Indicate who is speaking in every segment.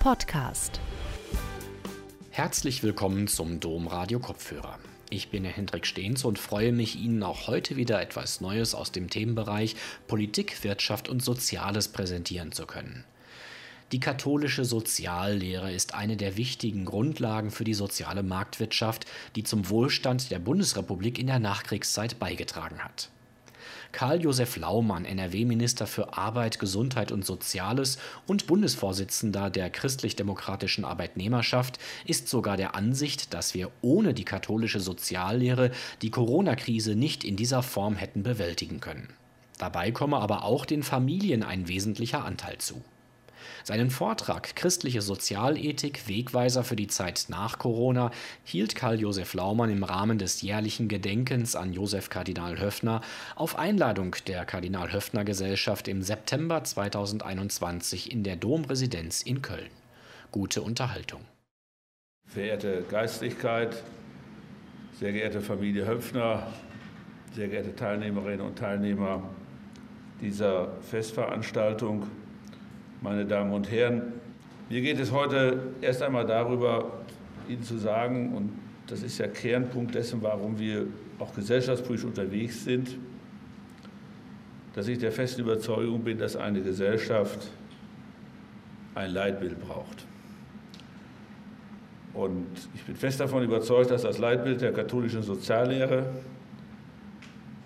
Speaker 1: Podcast.
Speaker 2: Herzlich willkommen zum Domradio Kopfhörer. Ich bin Herr Hendrik Stehns und freue mich, Ihnen auch heute wieder etwas Neues aus dem Themenbereich Politik, Wirtschaft und Soziales präsentieren zu können. Die katholische Soziallehre ist eine der wichtigen Grundlagen für die soziale Marktwirtschaft, die zum Wohlstand der Bundesrepublik in der Nachkriegszeit beigetragen hat. Karl-Josef Laumann, NRW-Minister für Arbeit, Gesundheit und Soziales und Bundesvorsitzender der christlich-demokratischen Arbeitnehmerschaft, ist sogar der Ansicht, dass wir ohne die katholische Soziallehre die Corona-Krise nicht in dieser Form hätten bewältigen können. Dabei komme aber auch den Familien ein wesentlicher Anteil zu. Seinen Vortrag Christliche Sozialethik, Wegweiser für die Zeit nach Corona hielt Karl Josef Laumann im Rahmen des jährlichen Gedenkens an Josef Kardinal Höffner auf Einladung der Kardinal Höffner Gesellschaft im September 2021 in der Domresidenz in Köln. Gute Unterhaltung.
Speaker 3: Verehrte Geistlichkeit, sehr geehrte Familie Höpfner, sehr geehrte Teilnehmerinnen und Teilnehmer dieser Festveranstaltung, meine Damen und Herren. Mir geht es heute erst einmal darüber, Ihnen zu sagen, und das ist ja Kernpunkt dessen, warum wir auch gesellschaftspolitisch unterwegs sind, dass ich der festen Überzeugung bin, dass eine Gesellschaft ein Leitbild braucht. Und ich bin fest davon überzeugt, dass das Leitbild der katholischen Soziallehre,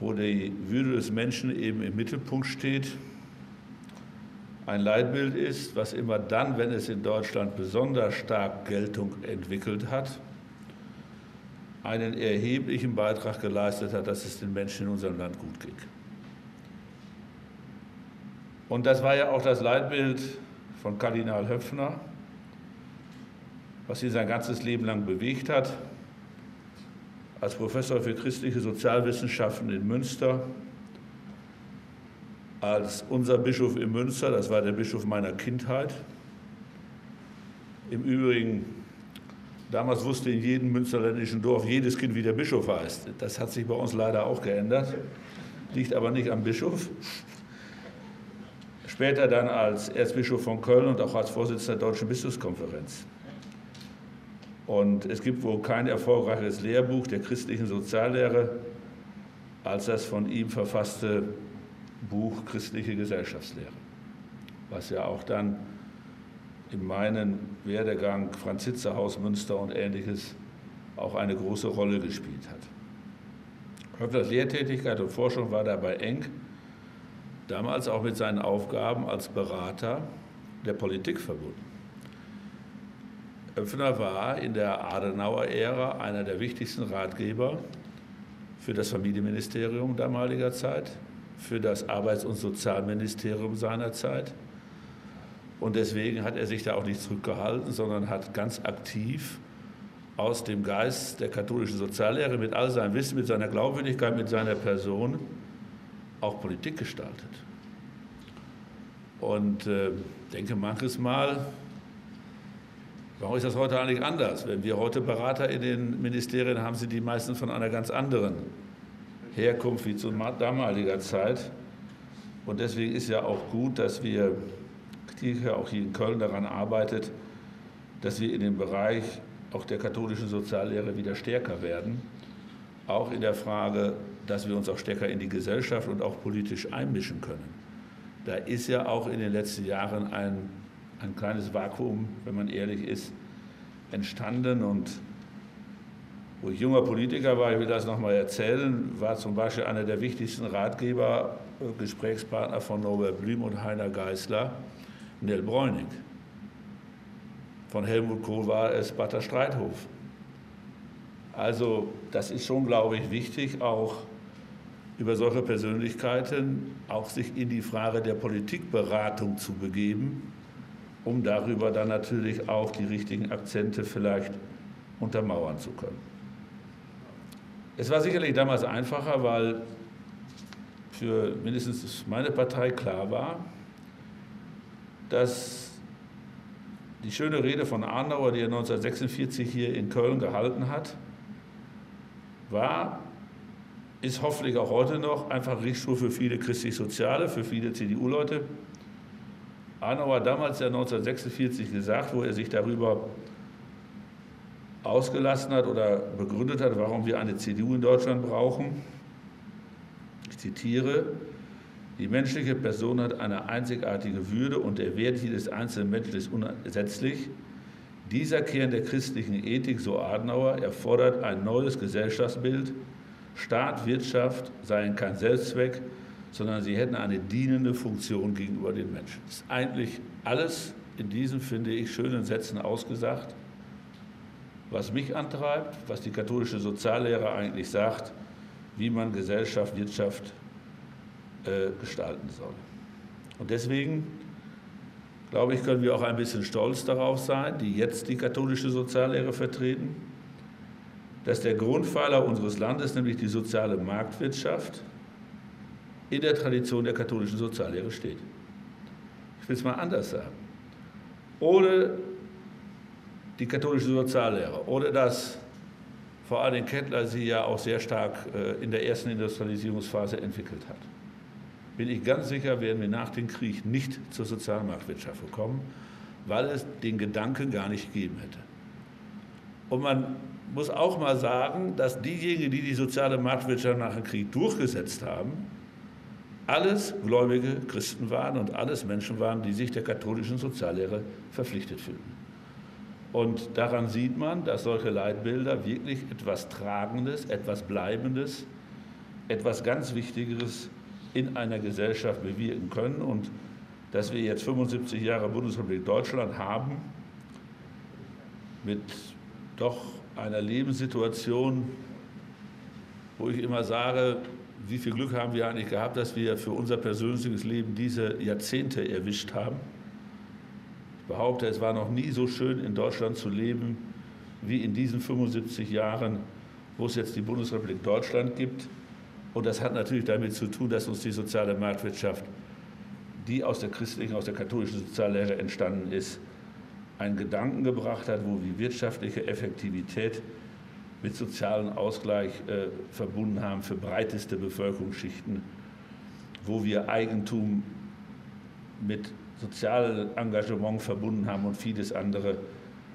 Speaker 3: wo die Würde des Menschen eben im Mittelpunkt steht, ein Leitbild ist, was immer dann, wenn es in Deutschland besonders stark Geltung entwickelt hat, einen erheblichen Beitrag geleistet hat, dass es den Menschen in unserem Land gut ging. Und das war ja auch das Leitbild von Kardinal Höpfner, was ihn sein ganzes Leben lang bewegt hat. Als Professor für christliche Sozialwissenschaften in Münster als unser Bischof in Münster, das war der Bischof meiner Kindheit. Im Übrigen, damals wusste in jedem münsterländischen Dorf jedes Kind, wie der Bischof heißt. Das hat sich bei uns leider auch geändert, liegt aber nicht am Bischof. Später dann als Erzbischof von Köln und auch als Vorsitzender der Deutschen Bischofskonferenz. Und es gibt wohl kein erfolgreiches Lehrbuch der christlichen Soziallehre als das von ihm verfasste Buch Christliche Gesellschaftslehre, was ja auch dann in meinem Werdegang Franz Hitzer Haus Münster und ähnliches auch eine große Rolle gespielt hat. Höpfners Lehrtätigkeit und Forschung war dabei eng, damals auch mit seinen Aufgaben als Berater der Politik verbunden. Höpfner war in der Adenauer-Ära einer der wichtigsten Ratgeber für das Familienministerium damaliger Zeit, für das Arbeits- und Sozialministerium seinerzeit. Und deswegen hat er sich da auch nicht zurückgehalten, sondern hat ganz aktiv aus dem Geist der katholischen Soziallehre mit all seinem Wissen, mit seiner Glaubwürdigkeit, mit seiner Person auch Politik gestaltet. Und äh, denke manches Mal, warum ist das heute eigentlich anders? Wenn wir heute Berater in den Ministerien haben, sind die meisten von einer ganz anderen Herkunft wie zu damaliger Zeit. Und deswegen ist ja auch gut, dass wir, die auch hier in Köln daran arbeitet, dass wir in dem Bereich auch der katholischen Soziallehre wieder stärker werden. Auch in der Frage, dass wir uns auch stärker in die Gesellschaft und auch politisch einmischen können. Da ist ja auch in den letzten Jahren ein, ein kleines Vakuum, wenn man ehrlich ist, entstanden und wo ich junger Politiker war, ich will das nochmal erzählen, war zum Beispiel einer der wichtigsten Ratgeber, äh, Gesprächspartner von Norbert Blüm und Heiner Geißler, Nell Bräunig. Von Helmut Kohl war es Batter Streithof. Also das ist schon, glaube ich, wichtig, auch über solche Persönlichkeiten auch sich in die Frage der Politikberatung zu begeben, um darüber dann natürlich auch die richtigen Akzente vielleicht untermauern zu können. Es war sicherlich damals einfacher, weil für mindestens meine Partei klar war, dass die schöne Rede von Adenauer, die er 1946 hier in Köln gehalten hat, war, ist hoffentlich auch heute noch einfach Richtschul für viele christlich-soziale, für viele CDU-Leute, Adenauer hat damals ja 1946 gesagt, wo er sich darüber ausgelassen hat oder begründet hat, warum wir eine CDU in Deutschland brauchen. Ich zitiere, die menschliche Person hat eine einzigartige Würde und der Wert jedes einzelnen Menschen ist unersetzlich. Dieser Kern der christlichen Ethik, so Adenauer, erfordert ein neues Gesellschaftsbild. Staat, Wirtschaft seien kein Selbstzweck, sondern sie hätten eine dienende Funktion gegenüber den Menschen. Das ist eigentlich alles in diesen, finde ich, schönen Sätzen ausgesagt was mich antreibt, was die katholische Soziallehre eigentlich sagt, wie man Gesellschaft, Wirtschaft äh, gestalten soll. Und deswegen, glaube ich, können wir auch ein bisschen stolz darauf sein, die jetzt die katholische Soziallehre vertreten, dass der Grundpfeiler unseres Landes, nämlich die soziale Marktwirtschaft, in der Tradition der katholischen Soziallehre steht. Ich will es mal anders sagen. Ohne die katholische Soziallehre, ohne dass vor allem Kettler sie ja auch sehr stark äh, in der ersten Industrialisierungsphase entwickelt hat. Bin ich ganz sicher, werden wir nach dem Krieg nicht zur Sozialmarktwirtschaft gekommen, weil es den Gedanken gar nicht gegeben hätte. Und man muss auch mal sagen, dass diejenigen, die die soziale Marktwirtschaft nach dem Krieg durchgesetzt haben, alles gläubige Christen waren und alles Menschen waren, die sich der katholischen Soziallehre verpflichtet fühlten. Und daran sieht man, dass solche Leitbilder wirklich etwas Tragendes, etwas Bleibendes, etwas ganz Wichtigeres in einer Gesellschaft bewirken können. Und dass wir jetzt 75 Jahre Bundesrepublik Deutschland haben, mit doch einer Lebenssituation, wo ich immer sage, wie viel Glück haben wir eigentlich gehabt, dass wir für unser persönliches Leben diese Jahrzehnte erwischt haben. Behaupte, es war noch nie so schön in Deutschland zu leben wie in diesen 75 Jahren, wo es jetzt die Bundesrepublik Deutschland gibt. Und das hat natürlich damit zu tun, dass uns die soziale Marktwirtschaft, die aus der christlichen, aus der katholischen Soziallehre entstanden ist, einen Gedanken gebracht hat, wo wir wirtschaftliche Effektivität mit sozialem Ausgleich äh, verbunden haben für breiteste Bevölkerungsschichten, wo wir Eigentum mit Sozialengagement verbunden haben und vieles andere,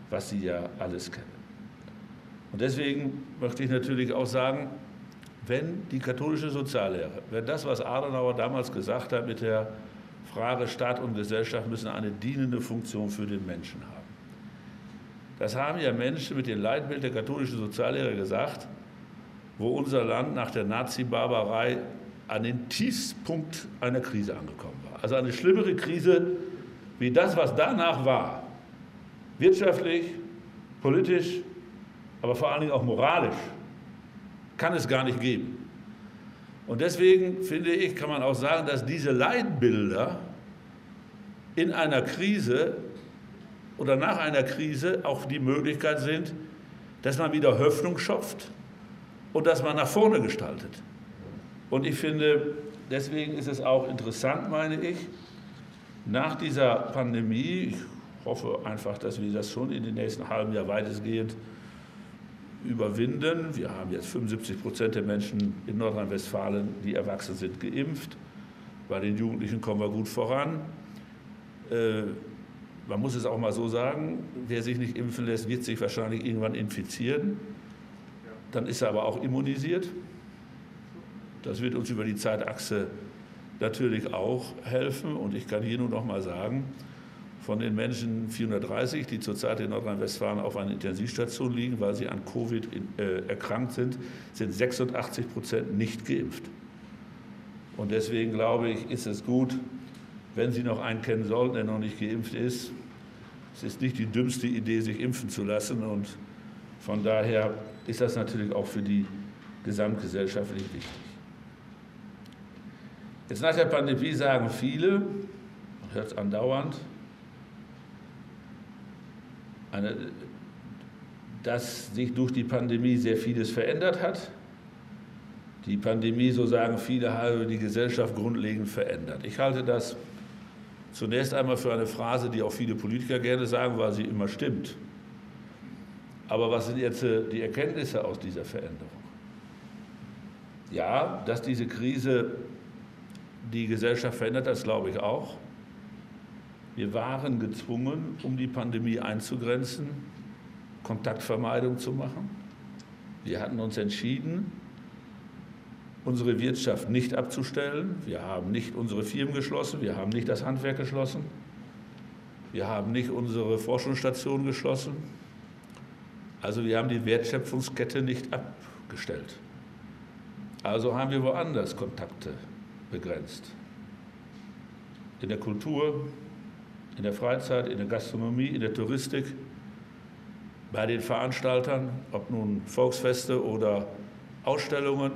Speaker 3: was Sie ja alles kennen. Und deswegen möchte ich natürlich auch sagen, wenn die katholische Soziallehre, wenn das, was Adenauer damals gesagt hat mit der Frage Staat und Gesellschaft müssen eine dienende Funktion für den Menschen haben. Das haben ja Menschen mit dem Leitbild der katholischen Soziallehre gesagt, wo unser Land nach der Nazi-Barbarei an den Tiefpunkt einer Krise angekommen war. Also eine schlimmere Krise wie das, was danach war. Wirtschaftlich, politisch, aber vor allen Dingen auch moralisch kann es gar nicht geben. Und deswegen finde ich, kann man auch sagen, dass diese Leitbilder in einer Krise oder nach einer Krise auch die Möglichkeit sind, dass man wieder Hoffnung schöpft und dass man nach vorne gestaltet. Und ich finde, deswegen ist es auch interessant, meine ich, nach dieser Pandemie, ich hoffe einfach, dass wir das schon in den nächsten halben Jahr weitestgehend überwinden. Wir haben jetzt 75 Prozent der Menschen in Nordrhein-Westfalen, die erwachsen sind, geimpft. Bei den Jugendlichen kommen wir gut voran. Äh, man muss es auch mal so sagen, wer sich nicht impfen lässt, wird sich wahrscheinlich irgendwann infizieren. Dann ist er aber auch immunisiert. Das wird uns über die Zeitachse natürlich auch helfen. Und ich kann hier nur noch mal sagen, von den Menschen 430, die zurzeit in Nordrhein-Westfalen auf einer Intensivstation liegen, weil sie an Covid äh, erkrankt sind, sind 86 Prozent nicht geimpft. Und deswegen glaube ich, ist es gut, wenn Sie noch einen kennen sollten, der noch nicht geimpft ist. Es ist nicht die dümmste Idee, sich impfen zu lassen. Und von daher ist das natürlich auch für die gesamtgesellschaftlich wichtig. Jetzt nach der Pandemie sagen viele, man hört es andauernd, eine, dass sich durch die Pandemie sehr vieles verändert hat. Die Pandemie, so sagen viele, habe die Gesellschaft grundlegend verändert. Ich halte das zunächst einmal für eine Phrase, die auch viele Politiker gerne sagen, weil sie immer stimmt. Aber was sind jetzt äh, die Erkenntnisse aus dieser Veränderung? Ja, dass diese Krise die Gesellschaft verändert, das glaube ich auch. Wir waren gezwungen, um die Pandemie einzugrenzen, Kontaktvermeidung zu machen. Wir hatten uns entschieden, unsere Wirtschaft nicht abzustellen. Wir haben nicht unsere Firmen geschlossen, wir haben nicht das Handwerk geschlossen, wir haben nicht unsere Forschungsstation geschlossen. Also wir haben die Wertschöpfungskette nicht abgestellt. Also haben wir woanders Kontakte begrenzt. In der Kultur, in der Freizeit, in der Gastronomie, in der Touristik, bei den Veranstaltern, ob nun Volksfeste oder Ausstellungen.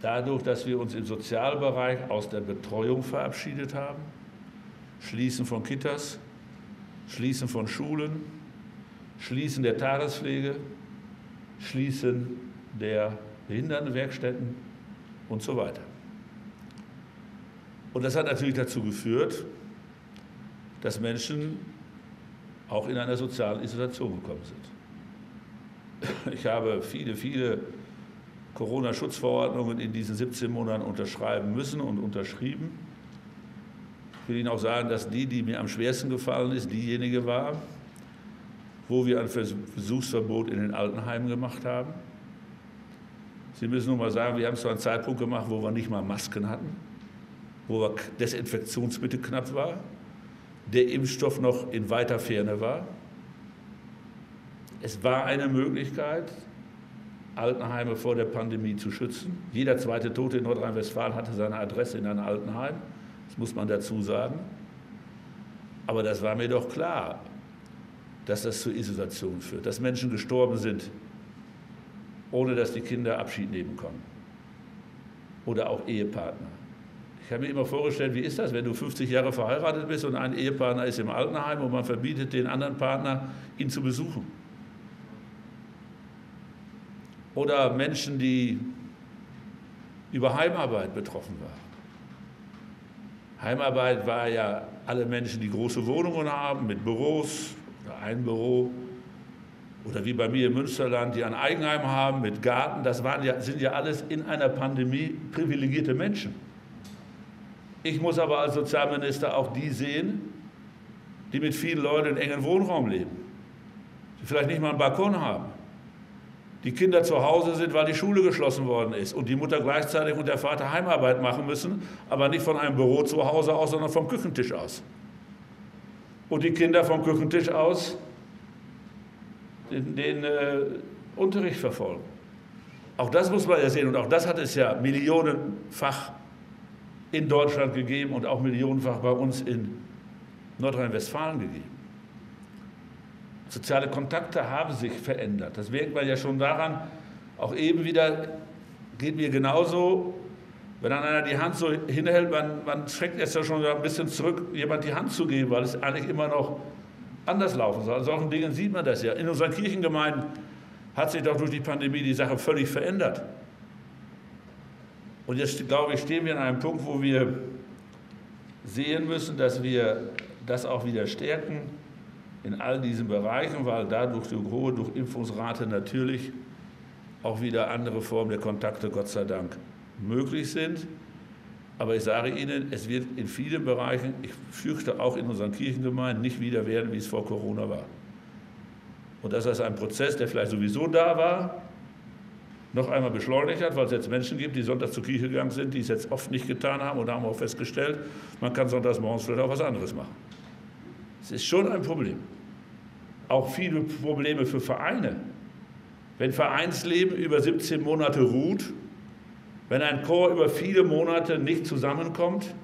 Speaker 3: Dadurch, dass wir uns im Sozialbereich aus der Betreuung verabschiedet haben, Schließen von Kitas, Schließen von Schulen, Schließen der Tagespflege, Schließen der Behindertenwerkstätten und so weiter. Und das hat natürlich dazu geführt, dass Menschen auch in einer sozialen Isolation gekommen sind. Ich habe viele, viele Corona-Schutzverordnungen in diesen 17 Monaten unterschreiben müssen und unterschrieben. Ich will Ihnen auch sagen, dass die, die mir am schwersten gefallen ist, diejenige war, wo wir ein Versuchsverbot in den Altenheimen gemacht haben. Sie müssen nur mal sagen, wir haben es zu einem Zeitpunkt gemacht, wo wir nicht mal Masken hatten wo Desinfektionsmittel knapp war, der Impfstoff noch in weiter Ferne war. Es war eine Möglichkeit, Altenheime vor der Pandemie zu schützen. Jeder zweite Tote in Nordrhein-Westfalen hatte seine Adresse in einem Altenheim. Das muss man dazu sagen. Aber das war mir doch klar, dass das zur Isolation führt, dass Menschen gestorben sind, ohne dass die Kinder Abschied nehmen konnten. Oder auch Ehepartner. Ich habe mir immer vorgestellt, wie ist das, wenn du 50 Jahre verheiratet bist und ein Ehepartner ist im Altenheim und man verbietet den anderen Partner, ihn zu besuchen. Oder Menschen, die über Heimarbeit betroffen waren. Heimarbeit war ja alle Menschen, die große Wohnungen haben, mit Büros, oder ein Büro, oder wie bei mir im Münsterland, die ein Eigenheim haben mit Garten, das waren ja, sind ja alles in einer Pandemie privilegierte Menschen. Ich muss aber als Sozialminister auch die sehen, die mit vielen Leuten in engen Wohnraum leben, die vielleicht nicht mal einen Balkon haben, die Kinder zu Hause sind, weil die Schule geschlossen worden ist und die Mutter gleichzeitig und der Vater Heimarbeit machen müssen, aber nicht von einem Büro zu Hause aus, sondern vom Küchentisch aus. Und die Kinder vom Küchentisch aus den, den äh, Unterricht verfolgen. Auch das muss man ja sehen und auch das hat es ja millionenfach in Deutschland gegeben und auch millionenfach bei uns in Nordrhein-Westfalen gegeben. Soziale Kontakte haben sich verändert. Das merkt man ja schon daran, auch eben wieder geht mir genauso, wenn dann einer die Hand so hinhält, man, man schreckt jetzt ja schon ein bisschen zurück, jemand die Hand zu geben, weil es eigentlich immer noch anders laufen soll. An solchen Dingen sieht man das ja. In unseren Kirchengemeinden hat sich doch durch die Pandemie die Sache völlig verändert. Und jetzt, glaube ich, stehen wir an einem Punkt, wo wir sehen müssen, dass wir das auch wieder stärken in all diesen Bereichen, weil dadurch die hohe Durchimpfungsrate natürlich auch wieder andere Formen der Kontakte, Gott sei Dank, möglich sind. Aber ich sage Ihnen, es wird in vielen Bereichen, ich fürchte auch in unseren Kirchengemeinden, nicht wieder werden, wie es vor Corona war. Und das ist ein Prozess, der vielleicht sowieso da war, noch einmal beschleunigt hat, weil es jetzt Menschen gibt, die sonntags zur Kirche gegangen sind, die es jetzt oft nicht getan haben und haben auch festgestellt, man kann sonntags morgens vielleicht auch was anderes machen. Es ist schon ein Problem. Auch viele Probleme für Vereine. Wenn Vereinsleben über 17 Monate ruht, wenn ein Chor über viele Monate nicht zusammenkommt,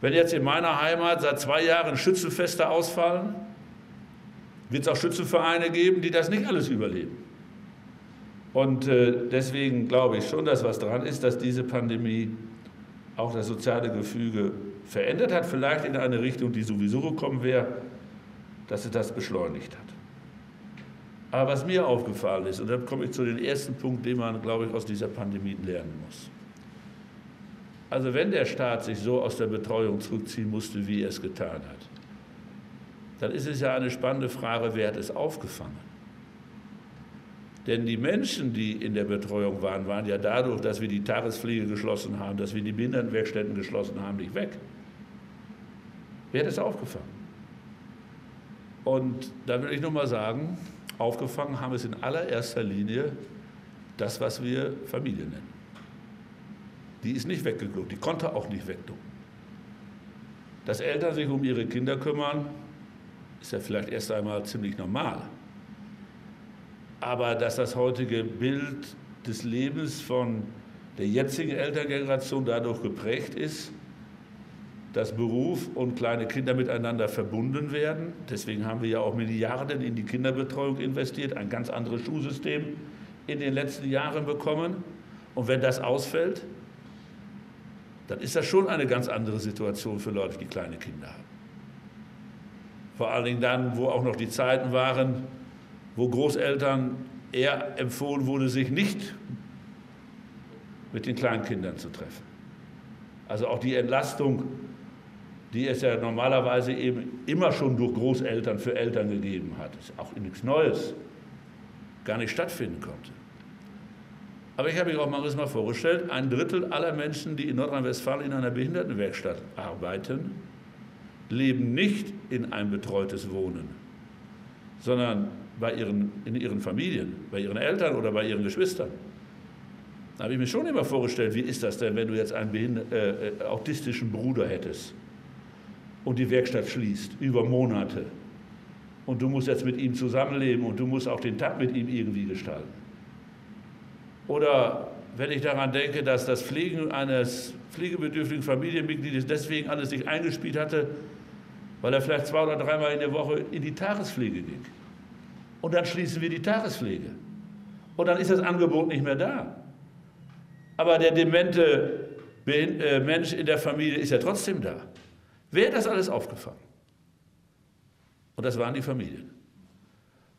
Speaker 3: wenn jetzt in meiner Heimat seit zwei Jahren Schützenfeste ausfallen, wird es auch Schützenvereine geben, die das nicht alles überleben. Und äh, deswegen glaube ich schon, dass was dran ist, dass diese Pandemie auch das soziale Gefüge verändert hat, vielleicht in eine Richtung, die sowieso gekommen wäre, dass sie das beschleunigt hat. Aber was mir aufgefallen ist, und da komme ich zu dem ersten Punkt, den man, glaube ich, aus dieser Pandemie lernen muss. Also wenn der Staat sich so aus der Betreuung zurückziehen musste, wie er es getan hat, dann ist es ja eine spannende Frage, wer hat es aufgefangen? Denn die Menschen, die in der Betreuung waren, waren ja dadurch, dass wir die Tagespflege geschlossen haben, dass wir die Behindertenwerkstätten geschlossen haben, nicht weg. Wer hat es aufgefangen? Und da will ich nur mal sagen, aufgefangen haben es in allererster Linie das, was wir Familie nennen. Die ist nicht weggeguckt, die konnte auch nicht wegducken. Dass Eltern sich um ihre Kinder kümmern, ist ja vielleicht erst einmal ziemlich normal. Aber dass das heutige Bild des Lebens von der jetzigen Elterngeneration dadurch geprägt ist, dass Beruf und kleine Kinder miteinander verbunden werden. Deswegen haben wir ja auch Milliarden in die Kinderbetreuung investiert, ein ganz anderes Schulsystem in den letzten Jahren bekommen. Und wenn das ausfällt, dann ist das schon eine ganz andere Situation für Leute, die kleine Kinder haben. Vor allen Dingen dann, wo auch noch die Zeiten waren, wo Großeltern eher empfohlen wurde, sich nicht mit den kleinen Kindern zu treffen. Also auch die Entlastung die es ja normalerweise eben immer schon durch Großeltern für Eltern gegeben hat, ist auch nichts Neues, gar nicht stattfinden konnte. Aber ich habe mir auch mal vorgestellt, ein Drittel aller Menschen, die in Nordrhein-Westfalen in einer Behindertenwerkstatt arbeiten, leben nicht in ein betreutes Wohnen, sondern bei ihren, in ihren Familien, bei ihren Eltern oder bei ihren Geschwistern. Da habe ich mir schon immer vorgestellt, wie ist das denn, wenn du jetzt einen äh, äh, autistischen Bruder hättest? Und die Werkstatt schließt über Monate. Und du musst jetzt mit ihm zusammenleben und du musst auch den Tag mit ihm irgendwie gestalten. Oder wenn ich daran denke, dass das Pflegen eines pflegebedürftigen Familienmitgliedes deswegen alles nicht eingespielt hatte, weil er vielleicht zwei oder dreimal in der Woche in die Tagespflege ging. Und dann schließen wir die Tagespflege. Und dann ist das Angebot nicht mehr da. Aber der demente äh, Mensch in der Familie ist ja trotzdem da. Wer hat das alles aufgefangen? Und das waren die Familien.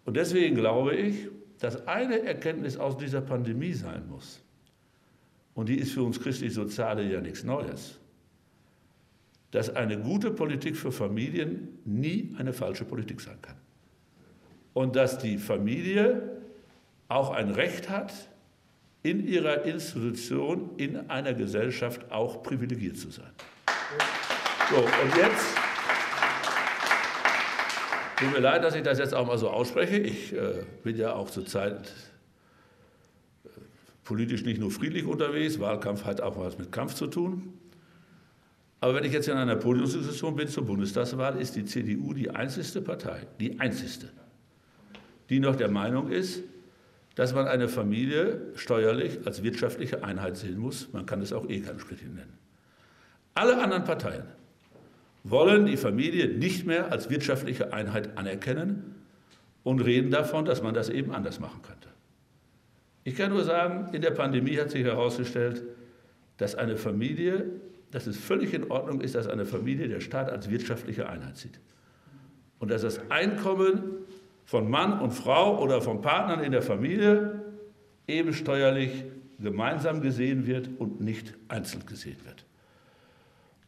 Speaker 3: Und deswegen glaube ich, dass eine Erkenntnis aus dieser Pandemie sein muss, und die ist für uns christlich-soziale ja nichts Neues, dass eine gute Politik für Familien nie eine falsche Politik sein kann. Und dass die Familie auch ein Recht hat, in ihrer Institution, in einer Gesellschaft auch privilegiert zu sein. So, und jetzt, tut mir leid, dass ich das jetzt auch mal so ausspreche. Ich äh, bin ja auch zurzeit äh, politisch nicht nur friedlich unterwegs. Wahlkampf hat auch was mit Kampf zu tun. Aber wenn ich jetzt in einer Podiumsdiskussion bin zur Bundestagswahl, ist die CDU die einzigste Partei, die einzigste, die noch der Meinung ist, dass man eine Familie steuerlich als wirtschaftliche Einheit sehen muss. Man kann es auch Ehegattensplitting nennen. Alle anderen Parteien wollen die Familie nicht mehr als wirtschaftliche Einheit anerkennen und reden davon, dass man das eben anders machen könnte. Ich kann nur sagen, in der Pandemie hat sich herausgestellt, dass eine Familie, dass es völlig in Ordnung ist, dass eine Familie der Staat als wirtschaftliche Einheit sieht. Und dass das Einkommen von Mann und Frau oder von Partnern in der Familie eben steuerlich gemeinsam gesehen wird und nicht einzeln gesehen wird.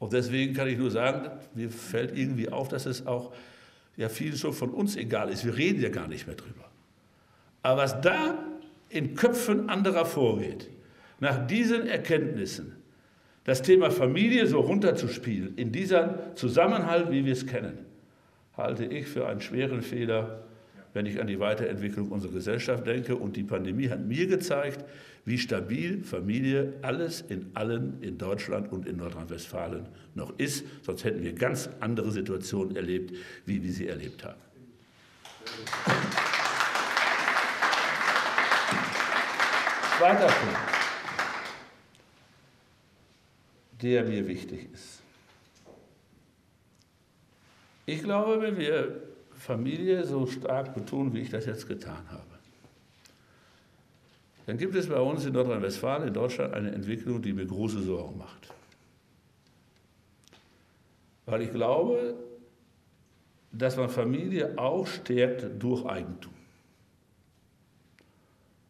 Speaker 3: Und deswegen kann ich nur sagen, mir fällt irgendwie auf, dass es auch ja vielen schon von uns egal ist. Wir reden ja gar nicht mehr drüber. Aber was da in Köpfen anderer vorgeht, nach diesen Erkenntnissen, das Thema Familie so runterzuspielen, in diesem Zusammenhalt, wie wir es kennen, halte ich für einen schweren Fehler, wenn ich an die Weiterentwicklung unserer Gesellschaft denke. Und die Pandemie hat mir gezeigt, wie stabil Familie alles in allen in Deutschland und in Nordrhein-Westfalen noch ist. Sonst hätten wir ganz andere Situationen erlebt, wie wir sie erlebt haben. Zweiter Punkt, der mir wichtig ist. Ich glaube, wenn wir Familie so stark betonen, wie ich das jetzt getan habe, dann gibt es bei uns in Nordrhein-Westfalen, in Deutschland, eine Entwicklung, die mir große Sorgen macht. Weil ich glaube, dass man Familie auch stärkt durch Eigentum.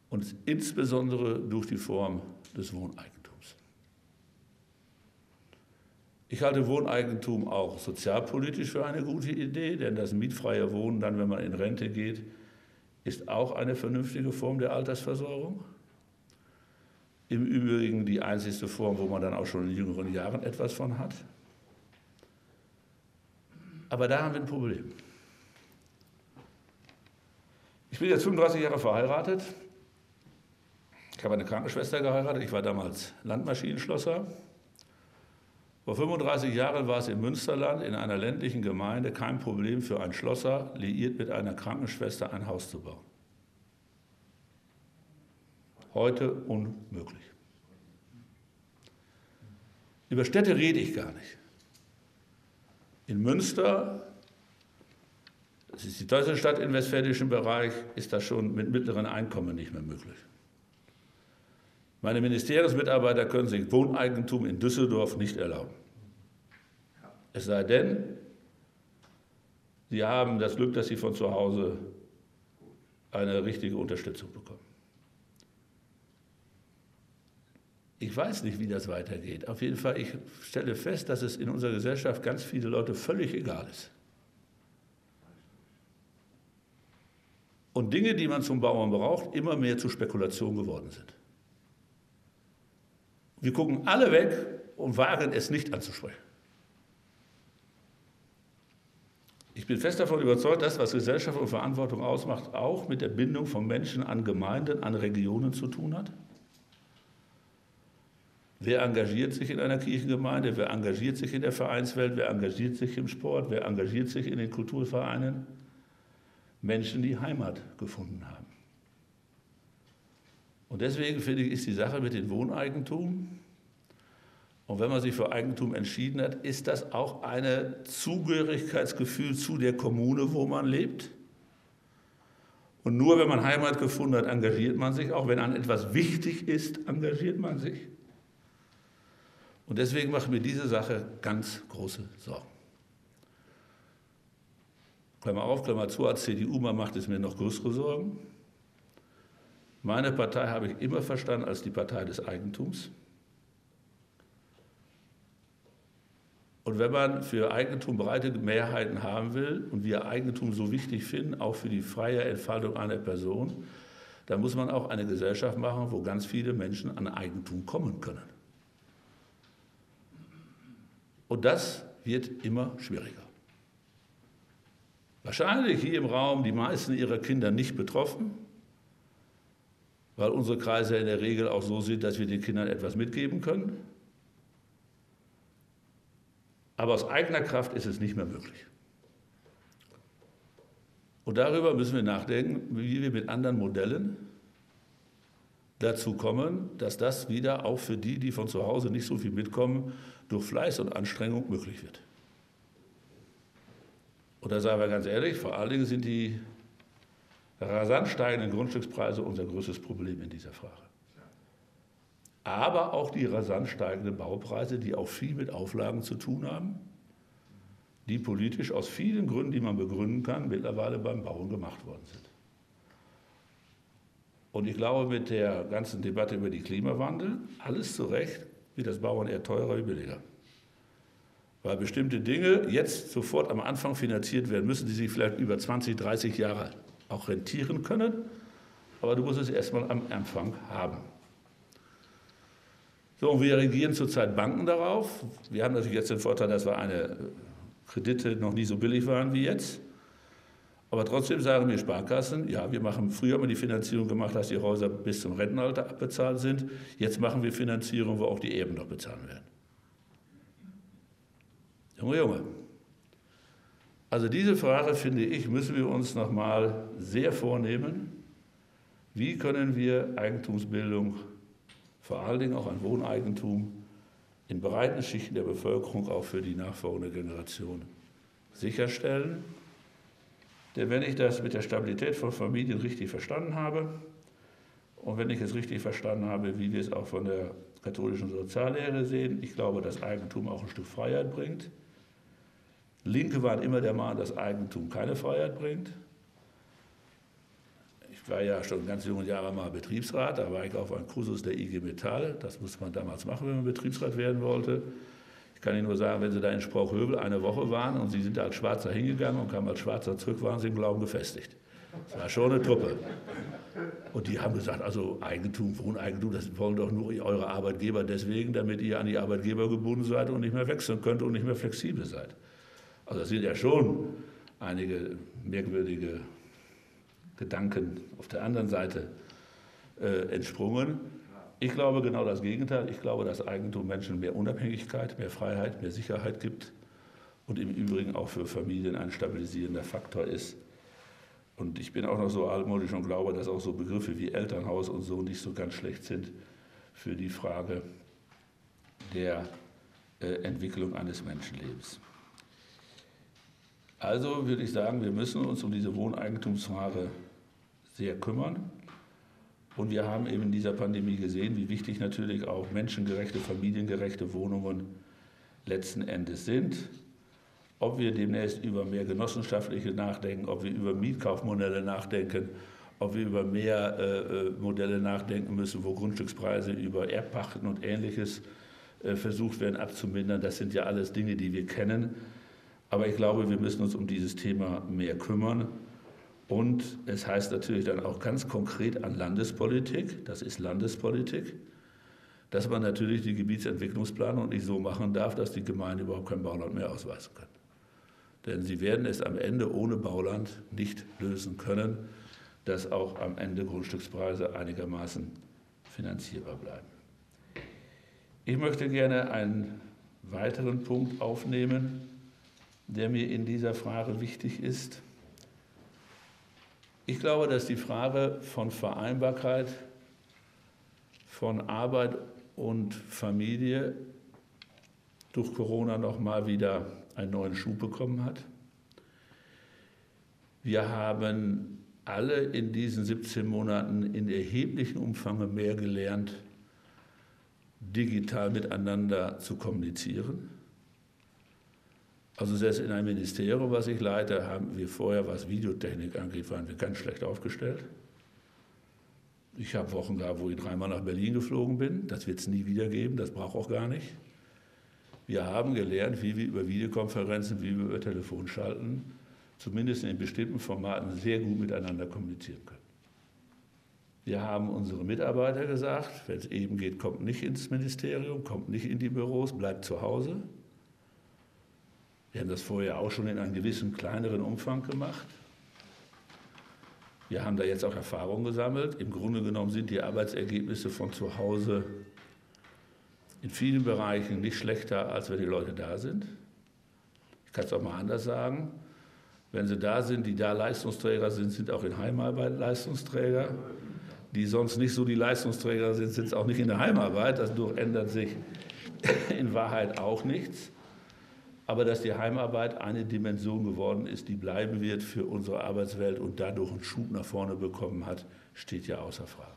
Speaker 3: Und insbesondere durch die Form des Wohneigentums. Ich halte Wohneigentum auch sozialpolitisch für eine gute Idee, denn das mietfreie Wohnen dann, wenn man in Rente geht, ist auch eine vernünftige Form der Altersversorgung. Im Übrigen die einzigste Form, wo man dann auch schon in jüngeren Jahren etwas von hat. Aber da haben wir ein Problem. Ich bin jetzt 35 Jahre verheiratet. Ich habe eine Krankenschwester geheiratet. Ich war damals Landmaschinenschlosser. Vor 35 Jahren war es im Münsterland in einer ländlichen Gemeinde kein Problem für einen Schlosser, liiert mit einer Krankenschwester ein Haus zu bauen. Heute unmöglich. Über Städte rede ich gar nicht. In Münster, das ist die teuerste Stadt im westfälischen Bereich, ist das schon mit mittleren Einkommen nicht mehr möglich. Meine Ministeriumsmitarbeiter können sich Wohneigentum in Düsseldorf nicht erlauben. Es sei denn, sie haben das Glück, dass sie von zu Hause eine richtige Unterstützung bekommen. Ich weiß nicht, wie das weitergeht. Auf jeden Fall, ich stelle fest, dass es in unserer Gesellschaft ganz viele Leute völlig egal ist. Und Dinge, die man zum Bauern braucht, immer mehr zu Spekulation geworden sind. Wir gucken alle weg und wagen es nicht anzusprechen. Ich bin fest davon überzeugt, dass was Gesellschaft und Verantwortung ausmacht, auch mit der Bindung von Menschen an Gemeinden, an Regionen zu tun hat. Wer engagiert sich in einer Kirchengemeinde? Wer engagiert sich in der Vereinswelt? Wer engagiert sich im Sport? Wer engagiert sich in den Kulturvereinen? Menschen, die Heimat gefunden haben. Und deswegen finde ich, ist die Sache mit dem Wohneigentum, und wenn man sich für Eigentum entschieden hat, ist das auch ein Zugehörigkeitsgefühl zu der Kommune, wo man lebt. Und nur wenn man Heimat gefunden hat, engagiert man sich. Auch wenn an etwas wichtig ist, engagiert man sich. Und deswegen macht mir diese Sache ganz große Sorgen. Klammer auf, Klammer zu, als CDU, man macht es mir noch größere Sorgen. Meine Partei habe ich immer verstanden als die Partei des Eigentums. Und wenn man für Eigentum breite Mehrheiten haben will und wir Eigentum so wichtig finden, auch für die freie Entfaltung einer Person, dann muss man auch eine Gesellschaft machen, wo ganz viele Menschen an Eigentum kommen können. Und das wird immer schwieriger. Wahrscheinlich hier im Raum die meisten ihrer Kinder nicht betroffen, weil unsere Kreise in der Regel auch so sind, dass wir den Kindern etwas mitgeben können. Aber aus eigener Kraft ist es nicht mehr möglich. Und darüber müssen wir nachdenken, wie wir mit anderen Modellen dazu kommen, dass das wieder auch für die, die von zu Hause nicht so viel mitkommen, durch Fleiß und Anstrengung möglich wird. Und da sagen wir ganz ehrlich, vor allen Dingen sind die rasant steigenden Grundstückspreise unser größtes Problem in dieser Frage. Aber auch die rasant steigenden Baupreise, die auch viel mit Auflagen zu tun haben, die politisch aus vielen Gründen, die man begründen kann, mittlerweile beim Bauen gemacht worden sind. Und ich glaube, mit der ganzen Debatte über den Klimawandel, alles zu Recht, wird das Bauen eher teurer wie billiger weil bestimmte Dinge jetzt sofort am Anfang finanziert werden müssen, die sich vielleicht über 20, 30 Jahre auch rentieren können. Aber du musst es erstmal am Anfang haben. So, und wir reagieren zurzeit Banken darauf. Wir haben natürlich jetzt den Vorteil, dass wir eine Kredite noch nie so billig waren wie jetzt. Aber trotzdem sagen wir Sparkassen, ja, wir machen, früher wir die Finanzierung gemacht, dass die Häuser bis zum Rentenalter abbezahlt sind. Jetzt machen wir Finanzierung, wo auch die Erben noch bezahlen werden. Junge, Junge. Also diese Frage, finde ich, müssen wir uns nochmal sehr vornehmen. Wie können wir Eigentumsbildung, vor allen Dingen auch ein Wohneigentum, in breiten Schichten der Bevölkerung auch für die nachfolgende Generation sicherstellen? Denn wenn ich das mit der Stabilität von Familien richtig verstanden habe und wenn ich es richtig verstanden habe, wie wir es auch von der katholischen Soziallehre sehen, ich glaube, dass Eigentum auch ein Stück Freiheit bringt, Linke waren immer der Meinung, dass Eigentum keine Freiheit bringt. Ich war ja schon ganz jungen Jahren mal Betriebsrat, da war ich auf einem Kursus der IG Metall. Das musste man damals machen, wenn man Betriebsrat werden wollte. Ich kann Ihnen nur sagen, wenn Sie da in Sprauchhövel eine Woche waren und Sie sind als Schwarzer hingegangen und kamen als Schwarzer zurück, waren Sie im Glauben gefestigt. Das war schon eine Truppe. Und die haben gesagt, also Eigentum, Wohneigentum, das wollen doch nur eure Arbeitgeber deswegen, damit ihr an die Arbeitgeber gebunden seid und nicht mehr wechseln könnt und nicht mehr flexibel seid. Also das sind ja schon einige merkwürdige Gedanken auf der anderen Seite äh, entsprungen. Ich glaube genau das Gegenteil. Ich glaube, dass Eigentum Menschen mehr Unabhängigkeit, mehr Freiheit, mehr Sicherheit gibt und im Übrigen auch für Familien ein stabilisierender Faktor ist. Und ich bin auch noch so altmodisch und glaube, dass auch so Begriffe wie Elternhaus und so nicht so ganz schlecht sind für die Frage der äh, Entwicklung eines Menschenlebens. Also würde ich sagen, wir müssen uns um diese Wohneigentumsfrage sehr kümmern. Und wir haben eben in dieser Pandemie gesehen, wie wichtig natürlich auch menschengerechte, familiengerechte Wohnungen letzten Endes sind ob wir demnächst über mehr genossenschaftliche nachdenken, ob wir über Mietkaufmodelle nachdenken, ob wir über mehr äh, äh, Modelle nachdenken müssen, wo Grundstückspreise über Erbpachten und Ähnliches äh, versucht werden abzumindern. Das sind ja alles Dinge, die wir kennen. Aber ich glaube, wir müssen uns um dieses Thema mehr kümmern. Und es heißt natürlich dann auch ganz konkret an Landespolitik, das ist Landespolitik, dass man natürlich die Gebietsentwicklungsplanung nicht so machen darf, dass die Gemeinden überhaupt kein Bauland mehr ausweisen können. Denn sie werden es am Ende ohne Bauland nicht lösen können, dass auch am Ende Grundstückspreise einigermaßen finanzierbar bleiben. Ich möchte gerne einen weiteren Punkt aufnehmen, der mir in dieser Frage wichtig ist. Ich glaube, dass die Frage von Vereinbarkeit von Arbeit und Familie durch Corona noch mal wieder einen neuen Schub bekommen hat. Wir haben alle in diesen 17 Monaten in erheblichem Umfang mehr gelernt, digital miteinander zu kommunizieren. Also selbst in einem Ministerium, was ich leite, haben wir vorher, was Videotechnik angeht, waren wir ganz schlecht aufgestellt. Ich habe Wochen gehabt, wo ich dreimal nach Berlin geflogen bin. Das wird es nie wieder geben, das braucht auch gar nicht. Wir haben gelernt, wie wir über Videokonferenzen, wie wir über Telefonschalten, zumindest in bestimmten Formaten, sehr gut miteinander kommunizieren können. Wir haben unsere Mitarbeiter gesagt, wenn es eben geht, kommt nicht ins Ministerium, kommt nicht in die Büros, bleibt zu Hause. Wir haben das vorher auch schon in einem gewissen kleineren Umfang gemacht. Wir haben da jetzt auch Erfahrungen gesammelt. Im Grunde genommen sind die Arbeitsergebnisse von zu Hause in vielen Bereichen nicht schlechter, als wenn die Leute da sind. Ich kann es auch mal anders sagen. Wenn sie da sind, die da Leistungsträger sind, sind auch in Heimarbeit Leistungsträger. Die sonst nicht so die Leistungsträger sind, sind es auch nicht in der Heimarbeit. Dadurch ändert sich in Wahrheit auch nichts. Aber dass die Heimarbeit eine Dimension geworden ist, die bleiben wird für unsere Arbeitswelt und dadurch einen Schub nach vorne bekommen hat, steht ja außer Frage.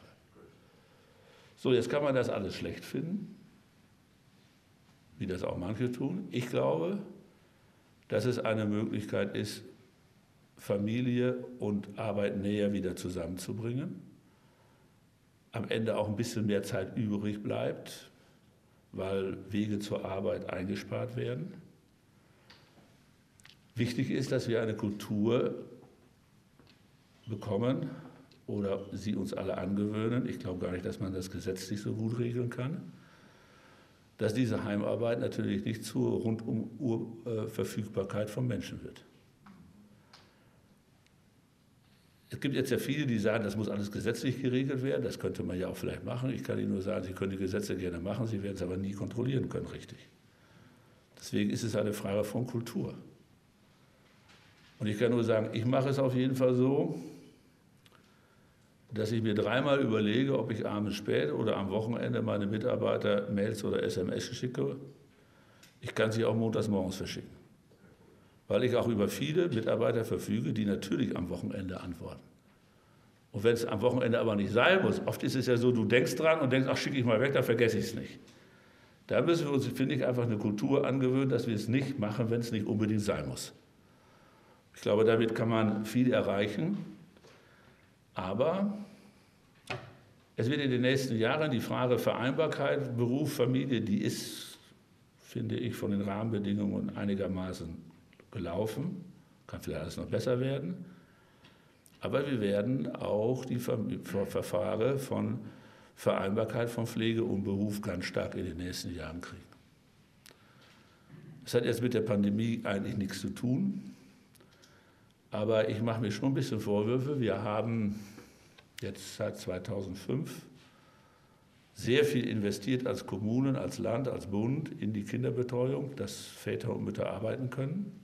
Speaker 3: So, jetzt kann man das alles schlecht finden wie das auch manche tun. Ich glaube, dass es eine Möglichkeit ist, Familie und Arbeit näher wieder zusammenzubringen. Am Ende auch ein bisschen mehr Zeit übrig bleibt, weil Wege zur Arbeit eingespart werden. Wichtig ist, dass wir eine Kultur bekommen oder sie uns alle angewöhnen. Ich glaube gar nicht, dass man das gesetzlich so gut regeln kann dass diese Heimarbeit natürlich nicht zur Rundum-Verfügbarkeit von Menschen wird. Es gibt jetzt ja viele, die sagen, das muss alles gesetzlich geregelt werden. Das könnte man ja auch vielleicht machen. Ich kann Ihnen nur sagen, Sie können die Gesetze gerne machen, Sie werden es aber nie kontrollieren können, richtig. Deswegen ist es eine Frage von Kultur. Und ich kann nur sagen, ich mache es auf jeden Fall so, dass ich mir dreimal überlege, ob ich abends spät oder am Wochenende meine Mitarbeiter Mails oder SMS schicke. Ich kann sie auch montags morgens verschicken. Weil ich auch über viele Mitarbeiter verfüge, die natürlich am Wochenende antworten. Und wenn es am Wochenende aber nicht sein muss, oft ist es ja so, du denkst dran und denkst, ach, schicke ich mal weg, dann vergesse ich es nicht. Da müssen wir uns, finde ich, einfach eine Kultur angewöhnen, dass wir es nicht machen, wenn es nicht unbedingt sein muss. Ich glaube, damit kann man viel erreichen. Aber es wird in den nächsten Jahren die Frage Vereinbarkeit, Beruf, Familie, die ist, finde ich, von den Rahmenbedingungen einigermaßen gelaufen. Kann vielleicht alles noch besser werden. Aber wir werden auch die Verfahren von Vereinbarkeit von Pflege und Beruf ganz stark in den nächsten Jahren kriegen. Das hat jetzt mit der Pandemie eigentlich nichts zu tun. Aber ich mache mir schon ein bisschen Vorwürfe. Wir haben jetzt seit 2005 sehr viel investiert als Kommunen, als Land, als Bund in die Kinderbetreuung, dass Väter und Mütter arbeiten können.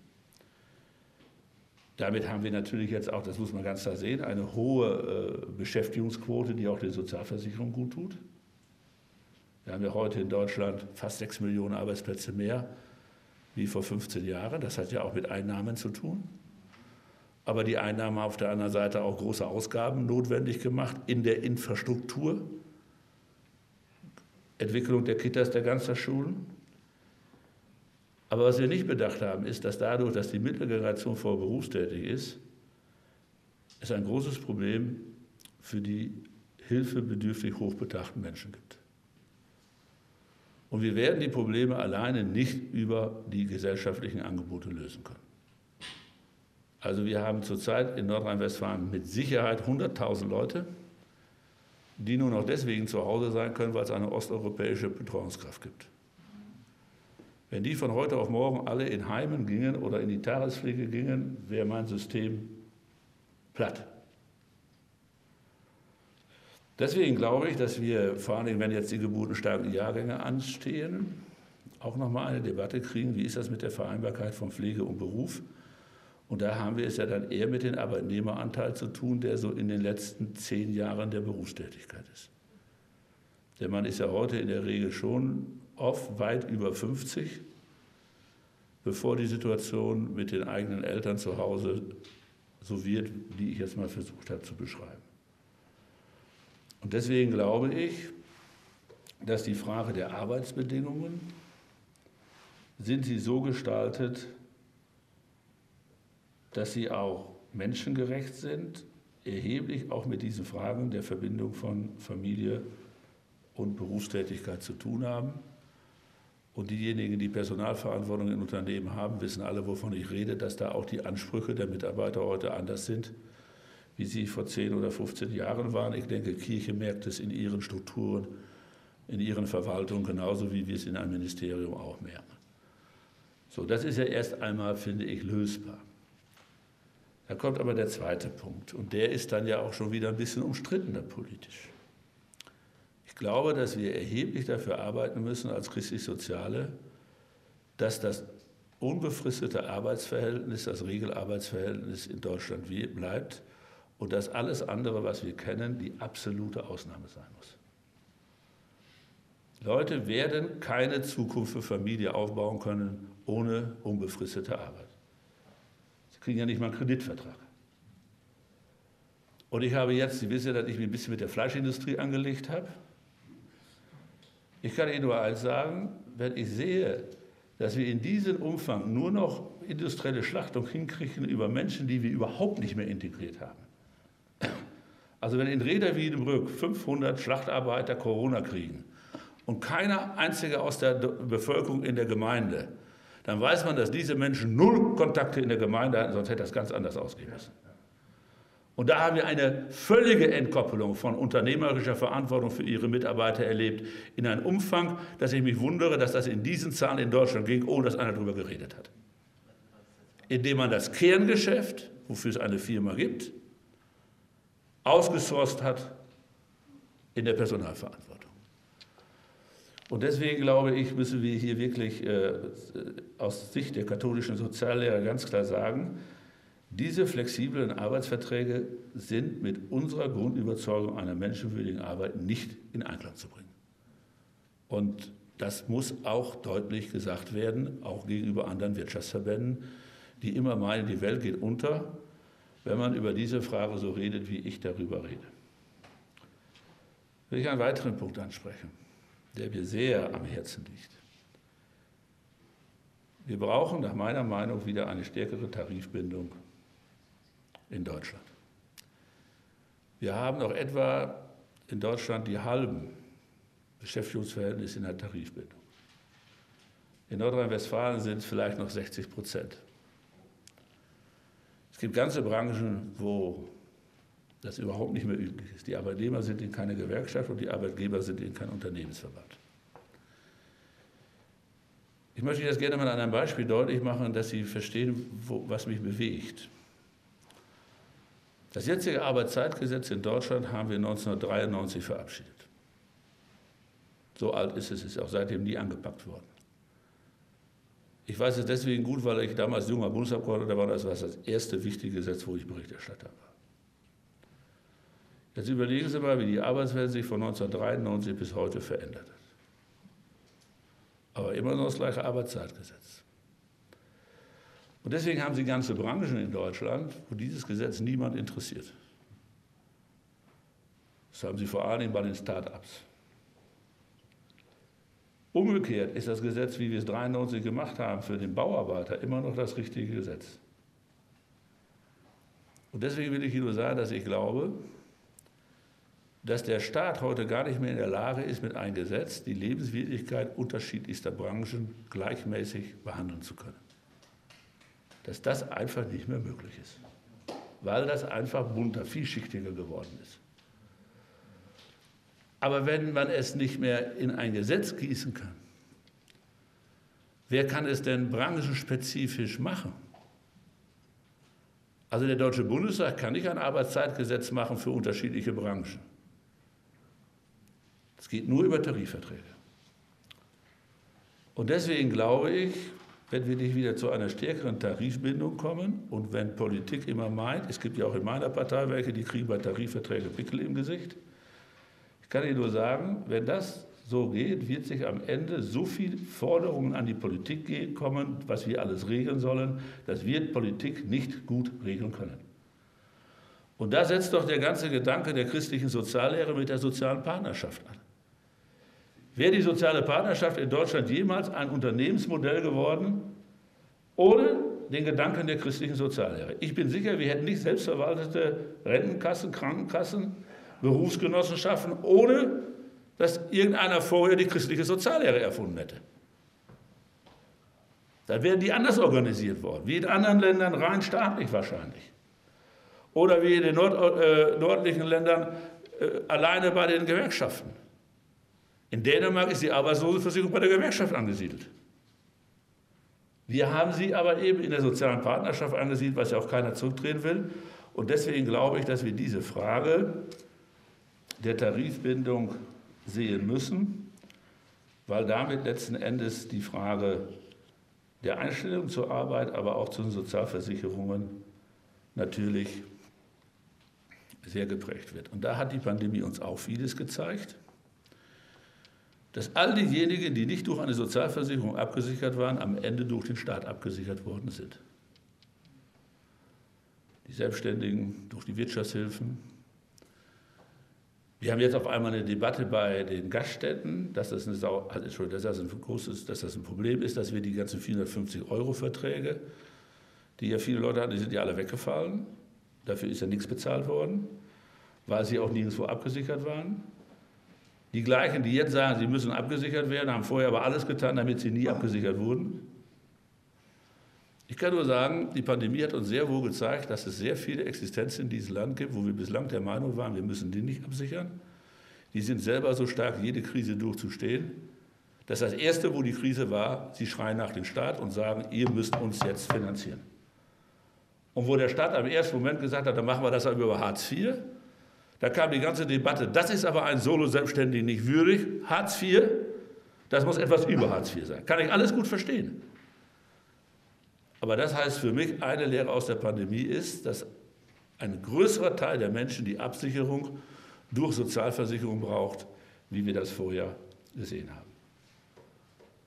Speaker 3: Damit haben wir natürlich jetzt auch, das muss man ganz klar sehen, eine hohe äh, Beschäftigungsquote, die auch der Sozialversicherung gut tut. Wir haben ja heute in Deutschland fast sechs Millionen Arbeitsplätze mehr wie vor 15 Jahren. Das hat ja auch mit Einnahmen zu tun. Aber die Einnahmen auf der anderen Seite auch große Ausgaben notwendig gemacht in der Infrastruktur, Entwicklung der Kitas, der Ganztagsschulen. Aber was wir nicht bedacht haben, ist, dass dadurch, dass die Mittelgeneration vor berufstätig ist, es ein großes Problem für die hilfebedürftig hochbetagten Menschen gibt. Und wir werden die Probleme alleine nicht über die gesellschaftlichen Angebote lösen können. Also wir haben zurzeit in Nordrhein-Westfalen mit Sicherheit 100.000 Leute, die nur noch deswegen zu Hause sein können, weil es eine osteuropäische Betreuungskraft gibt. Wenn die von heute auf morgen alle in Heimen gingen oder in die Tagespflege gingen, wäre mein System platt. Deswegen glaube ich, dass wir, vor allem wenn jetzt die geburtenstarken Jahrgänge anstehen, auch nochmal eine Debatte kriegen, wie ist das mit der Vereinbarkeit von Pflege und Beruf. Und da haben wir es ja dann eher mit dem Arbeitnehmeranteil zu tun, der so in den letzten zehn Jahren der Berufstätigkeit ist. Der Mann ist ja heute in der Regel schon oft weit über 50, bevor die Situation mit den eigenen Eltern zu Hause so wird, wie ich jetzt mal versucht habe zu beschreiben. Und deswegen glaube ich, dass die Frage der Arbeitsbedingungen, sind sie so gestaltet, dass sie auch menschengerecht sind, erheblich auch mit diesen Fragen der Verbindung von Familie und Berufstätigkeit zu tun haben. Und diejenigen, die Personalverantwortung in Unternehmen haben, wissen alle, wovon ich rede, dass da auch die Ansprüche der Mitarbeiter heute anders sind, wie sie vor 10 oder 15 Jahren waren. Ich denke, Kirche merkt es in ihren Strukturen, in ihren Verwaltungen genauso, wie wir es in einem Ministerium auch merken. So, das ist ja erst einmal, finde ich, lösbar. Da kommt aber der zweite Punkt und der ist dann ja auch schon wieder ein bisschen umstrittener politisch. Ich glaube, dass wir erheblich dafür arbeiten müssen als Christlich-Soziale, dass das unbefristete Arbeitsverhältnis, das Regelarbeitsverhältnis in Deutschland bleibt und dass alles andere, was wir kennen, die absolute Ausnahme sein muss. Leute werden keine Zukunft für Familie aufbauen können ohne unbefristete Arbeit kriegen ja nicht mal einen Kreditvertrag. Und ich habe jetzt, Sie wissen ja, dass ich mich ein bisschen mit der Fleischindustrie angelegt habe. Ich kann Ihnen nur eins sagen, wenn ich sehe, dass wir in diesem Umfang nur noch industrielle Schlachtung hinkriegen über Menschen, die wir überhaupt nicht mehr integriert haben. Also wenn in Reda Wiedenbrück 500 Schlachtarbeiter Corona kriegen und keiner einzige aus der Bevölkerung in der Gemeinde dann weiß man, dass diese Menschen null Kontakte in der Gemeinde hatten, sonst hätte das ganz anders ausgehen müssen. Und da haben wir eine völlige Entkoppelung von unternehmerischer Verantwortung für ihre Mitarbeiter erlebt, in einem Umfang, dass ich mich wundere, dass das in diesen Zahlen in Deutschland ging, ohne dass einer darüber geredet hat. Indem man das Kerngeschäft, wofür es eine Firma gibt, ausgesourced hat in der Personalverantwortung. Und deswegen glaube ich, müssen wir hier wirklich äh, aus Sicht der katholischen Soziallehrer ganz klar sagen, diese flexiblen Arbeitsverträge sind mit unserer Grundüberzeugung einer menschenwürdigen Arbeit nicht in Einklang zu bringen. Und das muss auch deutlich gesagt werden, auch gegenüber anderen Wirtschaftsverbänden, die immer meinen, die Welt geht unter, wenn man über diese Frage so redet, wie ich darüber rede. Will ich einen weiteren Punkt ansprechen der mir sehr am Herzen liegt. Wir brauchen nach meiner Meinung wieder eine stärkere Tarifbindung in Deutschland. Wir haben noch etwa in Deutschland die halben Beschäftigungsverhältnisse in der Tarifbindung. In Nordrhein-Westfalen sind es vielleicht noch 60 Prozent. Es gibt ganze Branchen, wo das überhaupt nicht mehr üblich ist. Die Arbeitnehmer sind in keine Gewerkschaft und die Arbeitgeber sind in kein Unternehmensverband. Ich möchte jetzt gerne mal an einem Beispiel deutlich machen, dass Sie verstehen, wo, was mich bewegt. Das jetzige Arbeitszeitgesetz in Deutschland haben wir 1993 verabschiedet. So alt ist es, ist auch seitdem nie angepackt worden. Ich weiß es deswegen gut, weil ich damals junger Bundesabgeordneter war, das war das erste wichtige Gesetz, wo ich Berichterstatter war. Jetzt überlegen Sie mal, wie die Arbeitswelt sich von 1993 bis heute verändert hat. Aber immer noch das gleiche Arbeitszeitgesetz. Und deswegen haben Sie ganze Branchen in Deutschland, wo dieses Gesetz niemand interessiert. Das haben Sie vor allem bei den Start-ups. Umgekehrt ist das Gesetz, wie wir es 93 gemacht haben, für den Bauarbeiter immer noch das richtige Gesetz. Und deswegen will ich Ihnen nur sagen, dass ich glaube, dass der Staat heute gar nicht mehr in der Lage ist, mit einem Gesetz die Lebenswirklichkeit unterschiedlichster Branchen gleichmäßig behandeln zu können. Dass das einfach nicht mehr möglich ist, weil das einfach bunter, vielschichtiger geworden ist. Aber wenn man es nicht mehr in ein Gesetz gießen kann, wer kann es denn branchenspezifisch machen? Also der Deutsche Bundestag kann nicht ein Arbeitszeitgesetz machen für unterschiedliche Branchen. Es geht nur über Tarifverträge. Und deswegen glaube ich, wenn wir nicht wieder zu einer stärkeren Tarifbindung kommen und wenn Politik immer meint, es gibt ja auch in meiner Partei welche, die kriegen bei Tarifverträgen Pickel im Gesicht. Ich kann Ihnen nur sagen, wenn das so geht, wird sich am Ende so viele Forderungen an die Politik kommen, was wir alles regeln sollen, das wird Politik nicht gut regeln können. Und da setzt doch der ganze Gedanke der christlichen Soziallehre mit der sozialen Partnerschaft an. Wäre die soziale Partnerschaft in Deutschland jemals ein Unternehmensmodell geworden, ohne den Gedanken der christlichen Soziallehre? Ich bin sicher, wir hätten nicht selbstverwaltete Rentenkassen, Krankenkassen, Berufsgenossenschaften, ohne dass irgendeiner vorher die christliche Soziallehre erfunden hätte. Dann wären die anders organisiert worden, wie in anderen Ländern rein staatlich wahrscheinlich. Oder wie in den Nord, äh, nördlichen Ländern äh, alleine bei den Gewerkschaften. In Dänemark ist die Arbeitslosenversicherung bei der Gewerkschaft angesiedelt. Wir haben sie aber eben in der sozialen Partnerschaft angesiedelt, was ja auch keiner zurückdrehen will. Und deswegen glaube ich, dass wir diese Frage der Tarifbindung sehen müssen, weil damit letzten Endes die Frage der Einstellung zur Arbeit, aber auch zu den Sozialversicherungen natürlich sehr geprägt wird. Und da hat die Pandemie uns auch vieles gezeigt dass all diejenigen, die nicht durch eine Sozialversicherung abgesichert waren, am Ende durch den Staat abgesichert worden sind. Die Selbstständigen durch die Wirtschaftshilfen. Wir haben jetzt auf einmal eine Debatte bei den Gaststätten, dass das, eine, also dass das ein großes, dass das ein Problem ist, dass wir die ganzen 450-Euro-Verträge, die ja viele Leute hatten, die sind ja alle weggefallen. Dafür ist ja nichts bezahlt worden, weil sie auch nirgendwo abgesichert waren. Die gleichen, die jetzt sagen, sie müssen abgesichert werden, haben vorher aber alles getan, damit sie nie abgesichert wurden. Ich kann nur sagen, die Pandemie hat uns sehr wohl gezeigt, dass es sehr viele Existenzen in diesem Land gibt, wo wir bislang der Meinung waren, wir müssen die nicht absichern. Die sind selber so stark, jede Krise durchzustehen. Das ist das Erste, wo die Krise war, sie schreien nach dem Staat und sagen, ihr müsst uns jetzt finanzieren. Und wo der Staat am ersten Moment gesagt hat, dann machen wir das aber über Hartz IV, da kam die ganze Debatte, das ist aber ein Solo-Selbstständigen nicht würdig. Hartz IV, das muss etwas über Hartz IV sein. Kann ich alles gut verstehen. Aber das heißt für mich, eine Lehre aus der Pandemie ist, dass ein größerer Teil der Menschen die Absicherung durch Sozialversicherung braucht, wie wir das vorher gesehen haben.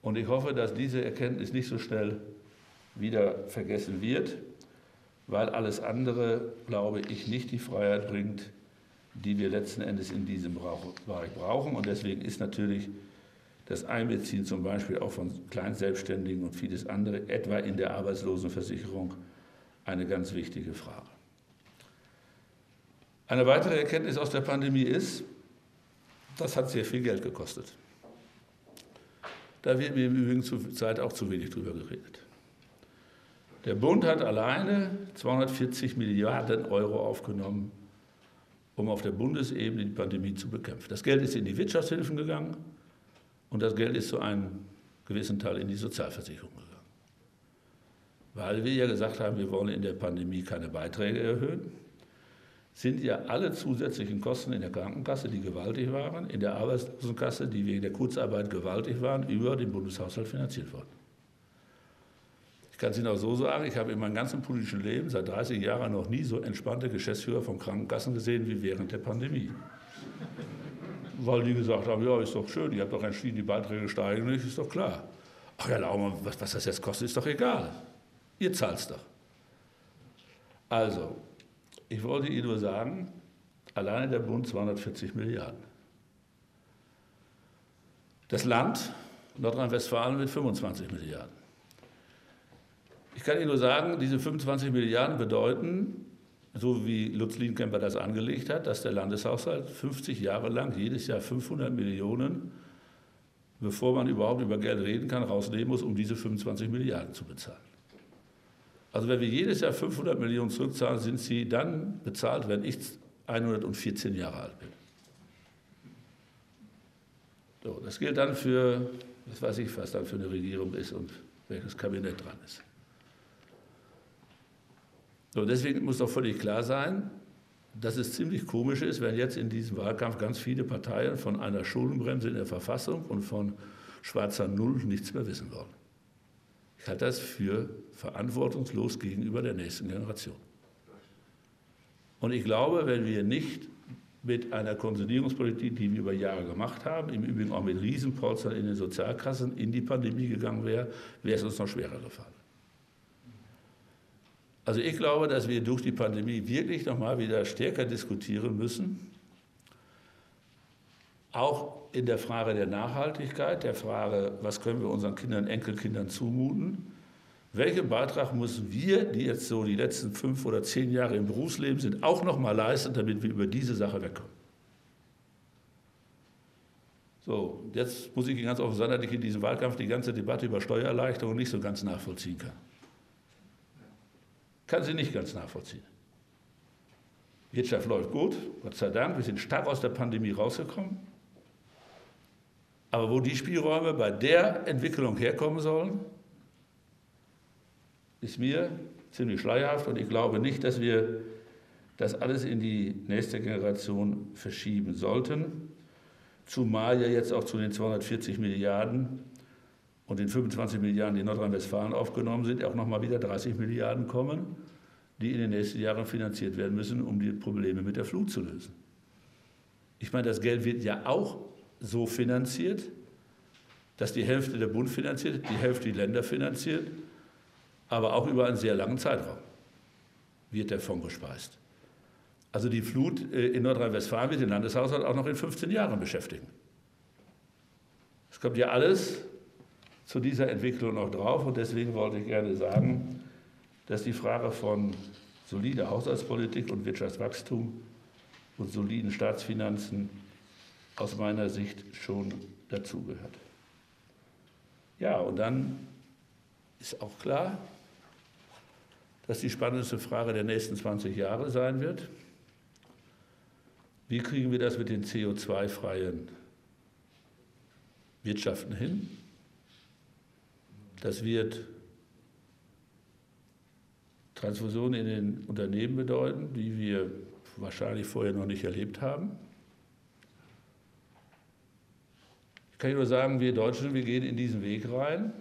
Speaker 3: Und ich hoffe, dass diese Erkenntnis nicht so schnell wieder vergessen wird, weil alles andere, glaube ich, nicht die Freiheit bringt, die wir letzten Endes in diesem Bereich brauchen. Und deswegen ist natürlich das Einbeziehen zum Beispiel auch von Kleinselbstständigen und vieles andere, etwa in der Arbeitslosenversicherung, eine ganz wichtige Frage. Eine weitere Erkenntnis aus der Pandemie ist, das hat sehr viel Geld gekostet. Da wird mir im Übrigen zur Zeit auch zu wenig drüber geredet. Der Bund hat alleine 240 Milliarden Euro aufgenommen um auf der Bundesebene die Pandemie zu bekämpfen. Das Geld ist in die Wirtschaftshilfen gegangen und das Geld ist zu einem gewissen Teil in die Sozialversicherung gegangen. Weil wir ja gesagt haben, wir wollen in der Pandemie keine Beiträge erhöhen, sind ja alle zusätzlichen Kosten in der Krankenkasse, die gewaltig waren, in der Arbeitslosenkasse, die wegen der Kurzarbeit gewaltig waren, über den Bundeshaushalt finanziert worden. Ich kann es Ihnen auch so sagen, ich habe in meinem ganzen politischen Leben seit 30 Jahren noch nie so entspannte Geschäftsführer von Krankenkassen gesehen wie während der Pandemie. Weil die gesagt haben, ja, ist doch schön, ihr habt doch entschieden, die Beiträge steigen nicht, ist doch klar. Ach ja, Laumann, was, was das jetzt kostet, ist doch egal. Ihr zahlt es doch. Also, ich wollte Ihnen nur sagen, alleine der Bund 240 Milliarden. Das Land Nordrhein-Westfalen mit 25 Milliarden. Ich kann Ihnen nur sagen, diese 25 Milliarden bedeuten, so wie Lutz Lienkemper das angelegt hat, dass der Landeshaushalt 50 Jahre lang jedes Jahr 500 Millionen, bevor man überhaupt über Geld reden kann, rausnehmen muss, um diese 25 Milliarden zu bezahlen. Also wenn wir jedes Jahr 500 Millionen zurückzahlen, sind sie dann bezahlt, wenn ich 114 Jahre alt bin. So, das gilt dann für, was weiß ich, was dann für eine Regierung ist und welches Kabinett dran ist. So, deswegen muss doch völlig klar sein, dass es ziemlich komisch ist, wenn jetzt in diesem Wahlkampf ganz viele Parteien von einer Schuldenbremse in der Verfassung und von schwarzer Null nichts mehr wissen wollen. Ich halte das für verantwortungslos gegenüber der nächsten Generation. Und ich glaube, wenn wir nicht mit einer Konsolidierungspolitik, die wir über Jahre gemacht haben, im Übrigen auch mit Riesenpolstern in den Sozialkassen, in die Pandemie gegangen wäre, wäre es uns noch schwerer gefallen. Also ich glaube, dass wir durch die Pandemie wirklich noch mal wieder stärker diskutieren müssen, auch in der Frage der Nachhaltigkeit, der Frage, was können wir unseren Kindern, Enkelkindern zumuten, welchen Beitrag müssen wir, die jetzt so die letzten fünf oder zehn Jahre im Berufsleben sind, auch noch mal leisten, damit wir über diese Sache wegkommen. So, jetzt muss ich ganz offen sagen, dass ich in diesem Wahlkampf die ganze Debatte über Steuererleichterung nicht so ganz nachvollziehen kann kann sie nicht ganz nachvollziehen. Wirtschaft läuft gut, Gott sei Dank, wir sind stark aus der Pandemie rausgekommen. Aber wo die Spielräume bei der Entwicklung herkommen sollen, ist mir ziemlich schleierhaft und ich glaube nicht, dass wir das alles in die nächste Generation verschieben sollten. Zumal ja jetzt auch zu den 240 Milliarden und den 25 Milliarden, die in Nordrhein-Westfalen aufgenommen sind, auch nochmal wieder 30 Milliarden kommen, die in den nächsten Jahren finanziert werden müssen, um die Probleme mit der Flut zu lösen. Ich meine, das Geld wird ja auch so finanziert, dass die Hälfte der Bund finanziert, die Hälfte die Länder finanziert, aber auch über einen sehr langen Zeitraum wird der Fonds gespeist. Also die Flut äh, in Nordrhein-Westfalen wird den Landeshaushalt auch noch in 15 Jahren beschäftigen. Es kommt ja alles zu dieser Entwicklung noch drauf. Und deswegen wollte ich gerne sagen, dass die Frage von solider Haushaltspolitik und Wirtschaftswachstum und soliden Staatsfinanzen aus meiner Sicht schon dazugehört. Ja, und dann ist auch klar, dass die spannendste Frage der nächsten 20 Jahre sein wird. Wie kriegen wir das mit den CO2-freien Wirtschaften hin? Das wird Transfusionen in den Unternehmen bedeuten, die wir wahrscheinlich vorher noch nicht erlebt haben. Ich kann nur sagen, wir Deutschen, wir gehen in diesen Weg rein.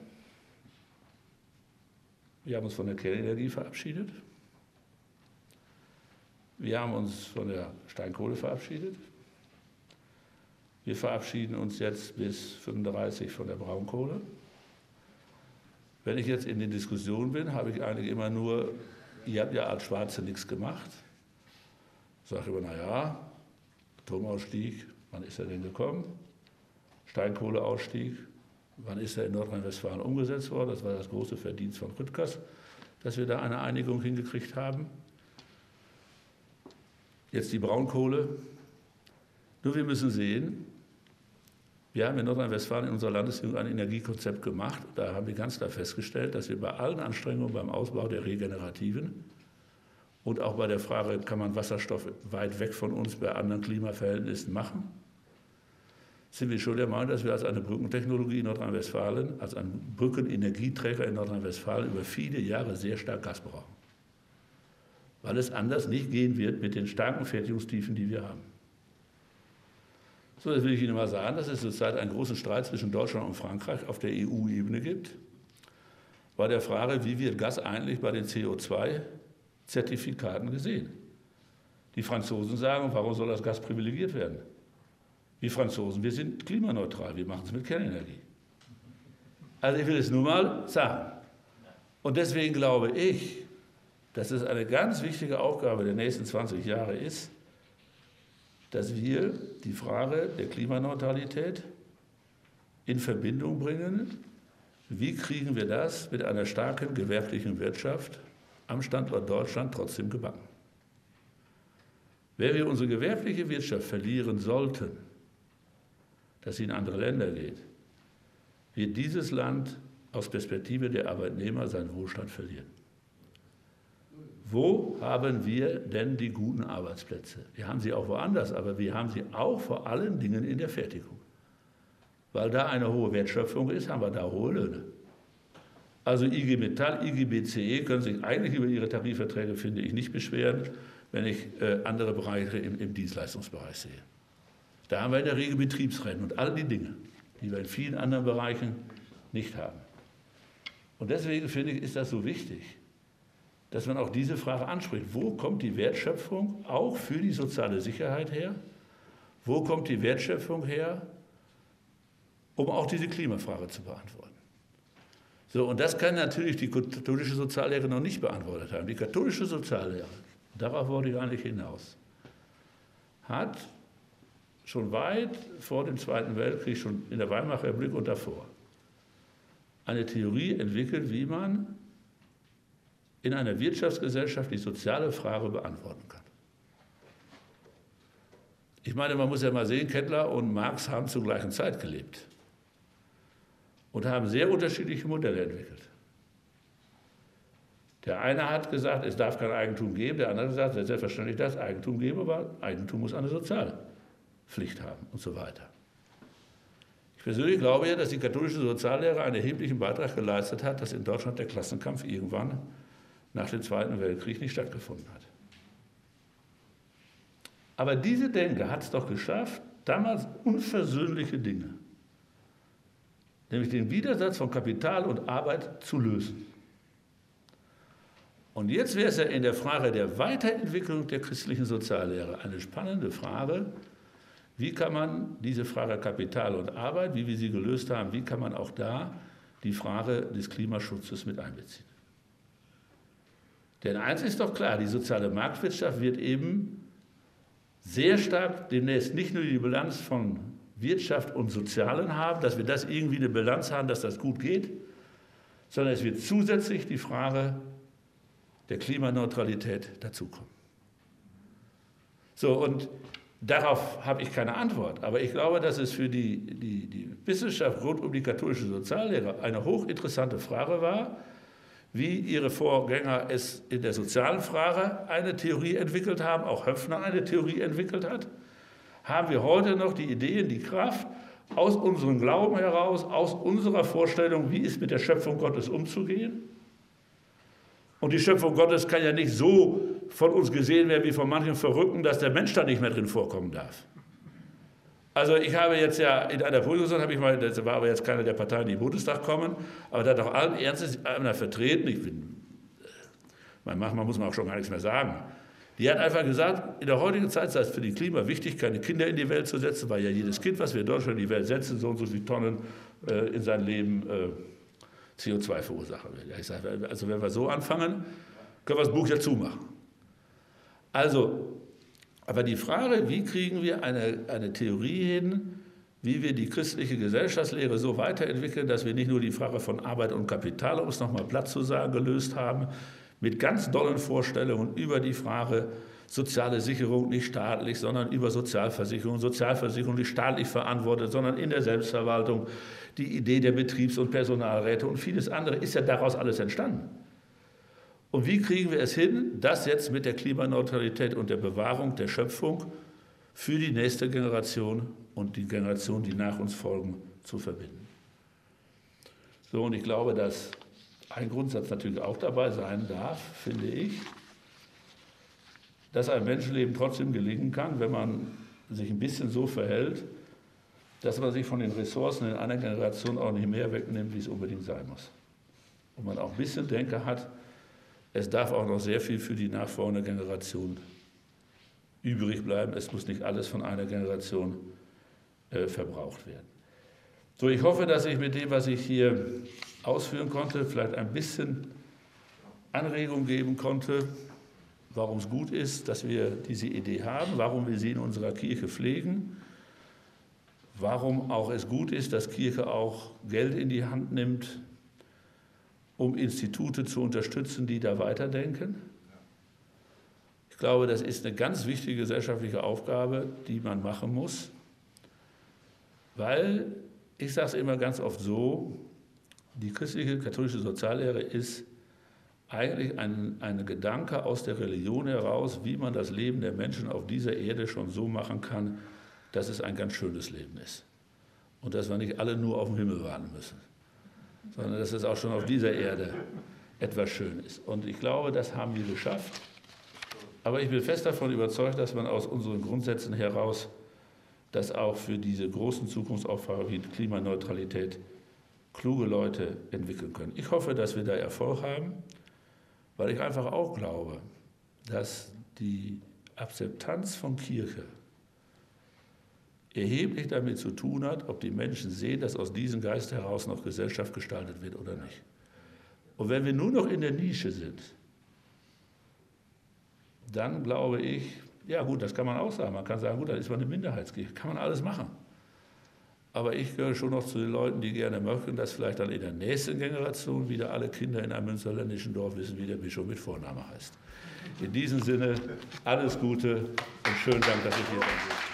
Speaker 3: Wir haben uns von der Kernenergie verabschiedet. Wir haben uns von der Steinkohle verabschiedet. Wir verabschieden uns jetzt bis 35 von der Braunkohle. Wenn ich jetzt in den Diskussionen bin, habe ich eigentlich immer nur, ihr habt ja als Schwarze nichts gemacht. Ich sage immer, naja, Atomausstieg, wann ist er denn gekommen? Steinkohleausstieg, wann ist er in Nordrhein-Westfalen umgesetzt worden? Das war das große Verdienst von Rüttgers, dass wir da eine Einigung hingekriegt haben. Jetzt die Braunkohle. Nur wir müssen sehen, wir haben in Nordrhein-Westfalen in unserer Landesregierung ein Energiekonzept gemacht. Da haben wir ganz klar festgestellt, dass wir bei allen Anstrengungen beim Ausbau der Regenerativen und auch bei der Frage, kann man Wasserstoff weit weg von uns bei anderen Klimaverhältnissen machen, sind wir schon der Meinung, dass wir als eine Brückentechnologie in Nordrhein-Westfalen, als ein Brückenenergieträger in Nordrhein-Westfalen über viele Jahre sehr stark Gas brauchen. Weil es anders nicht gehen wird mit den starken Fertigungstiefen, die wir haben. So, jetzt will ich Ihnen mal sagen, dass es zurzeit einen großen Streit zwischen Deutschland und Frankreich auf der EU-Ebene gibt, bei der Frage, wie wird Gas eigentlich bei den CO2-Zertifikaten gesehen. Die Franzosen sagen, warum soll das Gas privilegiert werden? Wir Franzosen, wir sind klimaneutral, wir machen es mit Kernenergie. Also ich will es nur mal sagen. Und deswegen glaube ich, dass es eine ganz wichtige Aufgabe der nächsten 20 Jahre ist, dass wir die Frage der Klimaneutralität in Verbindung bringen. Wie kriegen wir das mit einer starken gewerblichen Wirtschaft am Standort Deutschland trotzdem gebacken? Wenn wir unsere gewerbliche Wirtschaft verlieren sollten, dass sie in andere Länder geht, wird dieses Land aus Perspektive der Arbeitnehmer seinen Wohlstand verlieren. Wo haben wir denn die guten Arbeitsplätze? Wir haben sie auch woanders, aber wir haben sie auch vor allen Dingen in der Fertigung. Weil da eine hohe Wertschöpfung ist, haben wir da hohe Löhne. Also IG Metall, IG BCE können sich eigentlich über ihre Tarifverträge, finde ich, nicht beschweren, wenn ich äh, andere Bereiche im, im Dienstleistungsbereich sehe. Da haben wir in der Regel Betriebsrennen und all die Dinge, die wir in vielen anderen Bereichen nicht haben. Und deswegen finde ich, ist das so wichtig, dass man auch diese Frage anspricht. Wo kommt die Wertschöpfung auch für die soziale Sicherheit her? Wo kommt die Wertschöpfung her, um auch diese Klimafrage zu beantworten? So, und das kann natürlich die katholische Soziallehre noch nicht beantwortet haben. Die katholische Soziallehre, darauf wollte ich eigentlich hinaus, hat schon weit vor dem Zweiten Weltkrieg, schon in der Weimarer Republik und davor, eine Theorie entwickelt, wie man in einer Wirtschaftsgesellschaft die soziale Frage beantworten kann. Ich meine, man muss ja mal sehen, Kettler und Marx haben zur gleichen Zeit gelebt und haben sehr unterschiedliche Modelle entwickelt. Der eine hat gesagt, es darf kein Eigentum geben, der andere hat gesagt, selbstverständlich das Eigentum geben, aber Eigentum muss eine Sozialpflicht haben und so weiter. Ich persönlich glaube ja, dass die katholische Soziallehre einen erheblichen Beitrag geleistet hat, dass in Deutschland der Klassenkampf irgendwann nach dem Zweiten Weltkrieg nicht stattgefunden hat. Aber diese Denke hat es doch geschafft, damals unversöhnliche Dinge, nämlich den Widersatz von Kapital und Arbeit zu lösen. Und jetzt wäre es ja in der Frage der Weiterentwicklung der christlichen Soziallehre eine spannende Frage, wie kann man diese Frage Kapital und Arbeit, wie wir sie gelöst haben, wie kann man auch da die Frage des Klimaschutzes mit einbeziehen? Denn eins ist doch klar, die soziale Marktwirtschaft wird eben sehr stark demnächst nicht nur die Bilanz von Wirtschaft und Sozialen haben, dass wir das irgendwie eine Bilanz haben, dass das gut geht, sondern es wird zusätzlich die Frage der Klimaneutralität dazukommen. So, und darauf habe ich keine Antwort, aber ich glaube, dass es für die, die, die Wissenschaft rund um die katholische Soziallehre eine hochinteressante Frage war, wie ihre Vorgänger es in der sozialen Frage eine Theorie entwickelt haben, auch Höpfner eine Theorie entwickelt hat, haben wir heute noch die Ideen, die Kraft, aus unserem Glauben heraus, aus unserer Vorstellung, wie ist mit der Schöpfung Gottes umzugehen. Und die Schöpfung Gottes kann ja nicht so von uns gesehen werden wie von manchen Verrückten, dass der Mensch da nicht mehr drin vorkommen darf. Also ich habe jetzt ja in einer Position, habe ich mal, das war aber jetzt keiner der Parteien, die im Bundestag kommen, aber da hat auch allen Ernstes einer vertreten, ich bin, manchmal muss man auch schon gar nichts mehr sagen, die hat einfach gesagt, in der heutigen Zeit sei es für die Klima wichtig, keine Kinder in die Welt zu setzen, weil ja jedes Kind, was wir in Deutschland in die Welt setzen, so und so viele Tonnen äh, in sein Leben äh, CO2 verursachen will. Ja, ich sage, also wenn wir so anfangen, können wir das Buch ja zumachen. Also aber die Frage, wie kriegen wir eine, eine Theorie hin, wie wir die christliche Gesellschaftslehre so weiterentwickeln, dass wir nicht nur die Frage von Arbeit und Kapital, um es nochmal platt zu sagen, gelöst haben, mit ganz dollen Vorstellungen über die Frage soziale Sicherung nicht staatlich, sondern über Sozialversicherung, Sozialversicherung nicht staatlich verantwortet, sondern in der Selbstverwaltung, die Idee der Betriebs- und Personalräte und vieles andere ist ja daraus alles entstanden. Und wie kriegen wir es hin, das jetzt mit der Klimaneutralität und der Bewahrung der Schöpfung für die nächste Generation und die Generation, die nach uns folgen, zu verbinden? So, und ich glaube, dass ein Grundsatz natürlich auch dabei sein darf, finde ich, dass ein Menschenleben trotzdem gelingen kann, wenn man sich ein bisschen so verhält, dass man sich von den Ressourcen in einer Generation auch nicht mehr wegnimmt, wie es unbedingt sein muss. Und man auch ein bisschen Denke hat, es darf auch noch sehr viel für die nachfolgende Generation übrig bleiben. Es muss nicht alles von einer Generation äh, verbraucht werden. So, ich hoffe, dass ich mit dem, was ich hier ausführen konnte, vielleicht ein bisschen Anregung geben konnte, warum es gut ist, dass wir diese Idee haben, warum wir sie in unserer Kirche pflegen, warum auch es gut ist, dass Kirche auch Geld in die Hand nimmt, um Institute zu unterstützen, die da weiterdenken. Ich glaube, das ist eine ganz wichtige gesellschaftliche Aufgabe, die man machen muss, weil, ich sage es immer ganz oft so, die christliche katholische Soziallehre ist eigentlich ein, ein Gedanke aus der Religion heraus, wie man das Leben der Menschen auf dieser Erde schon so machen kann, dass es ein ganz schönes Leben ist. Und dass wir nicht alle nur auf den Himmel warten müssen, sondern dass es auch schon auf dieser Erde etwas schön ist. Und ich glaube, das haben wir geschafft. Aber ich bin fest davon überzeugt, dass man aus unseren Grundsätzen heraus das auch für diese großen Zukunftsaufgaben wie Klimaneutralität kluge Leute entwickeln können. Ich hoffe, dass wir da Erfolg haben, weil ich einfach auch glaube, dass die Akzeptanz von Kirche erheblich damit zu tun hat, ob die Menschen sehen, dass aus diesem Geist heraus noch Gesellschaft gestaltet wird oder nicht. Und wenn wir nur noch in der Nische sind, dann glaube ich, ja gut, das kann man auch sagen. Man kann sagen, gut, dann ist man eine Minderheitskirche. Kann man alles machen. Aber ich gehöre schon noch zu den Leuten, die gerne möchten, dass vielleicht dann in der nächsten Generation wieder alle Kinder in einem münsterländischen Dorf wissen, wie der Bischof mit Vorname heißt. In diesem Sinne, alles Gute und schönen Dank, dass ich hier bin.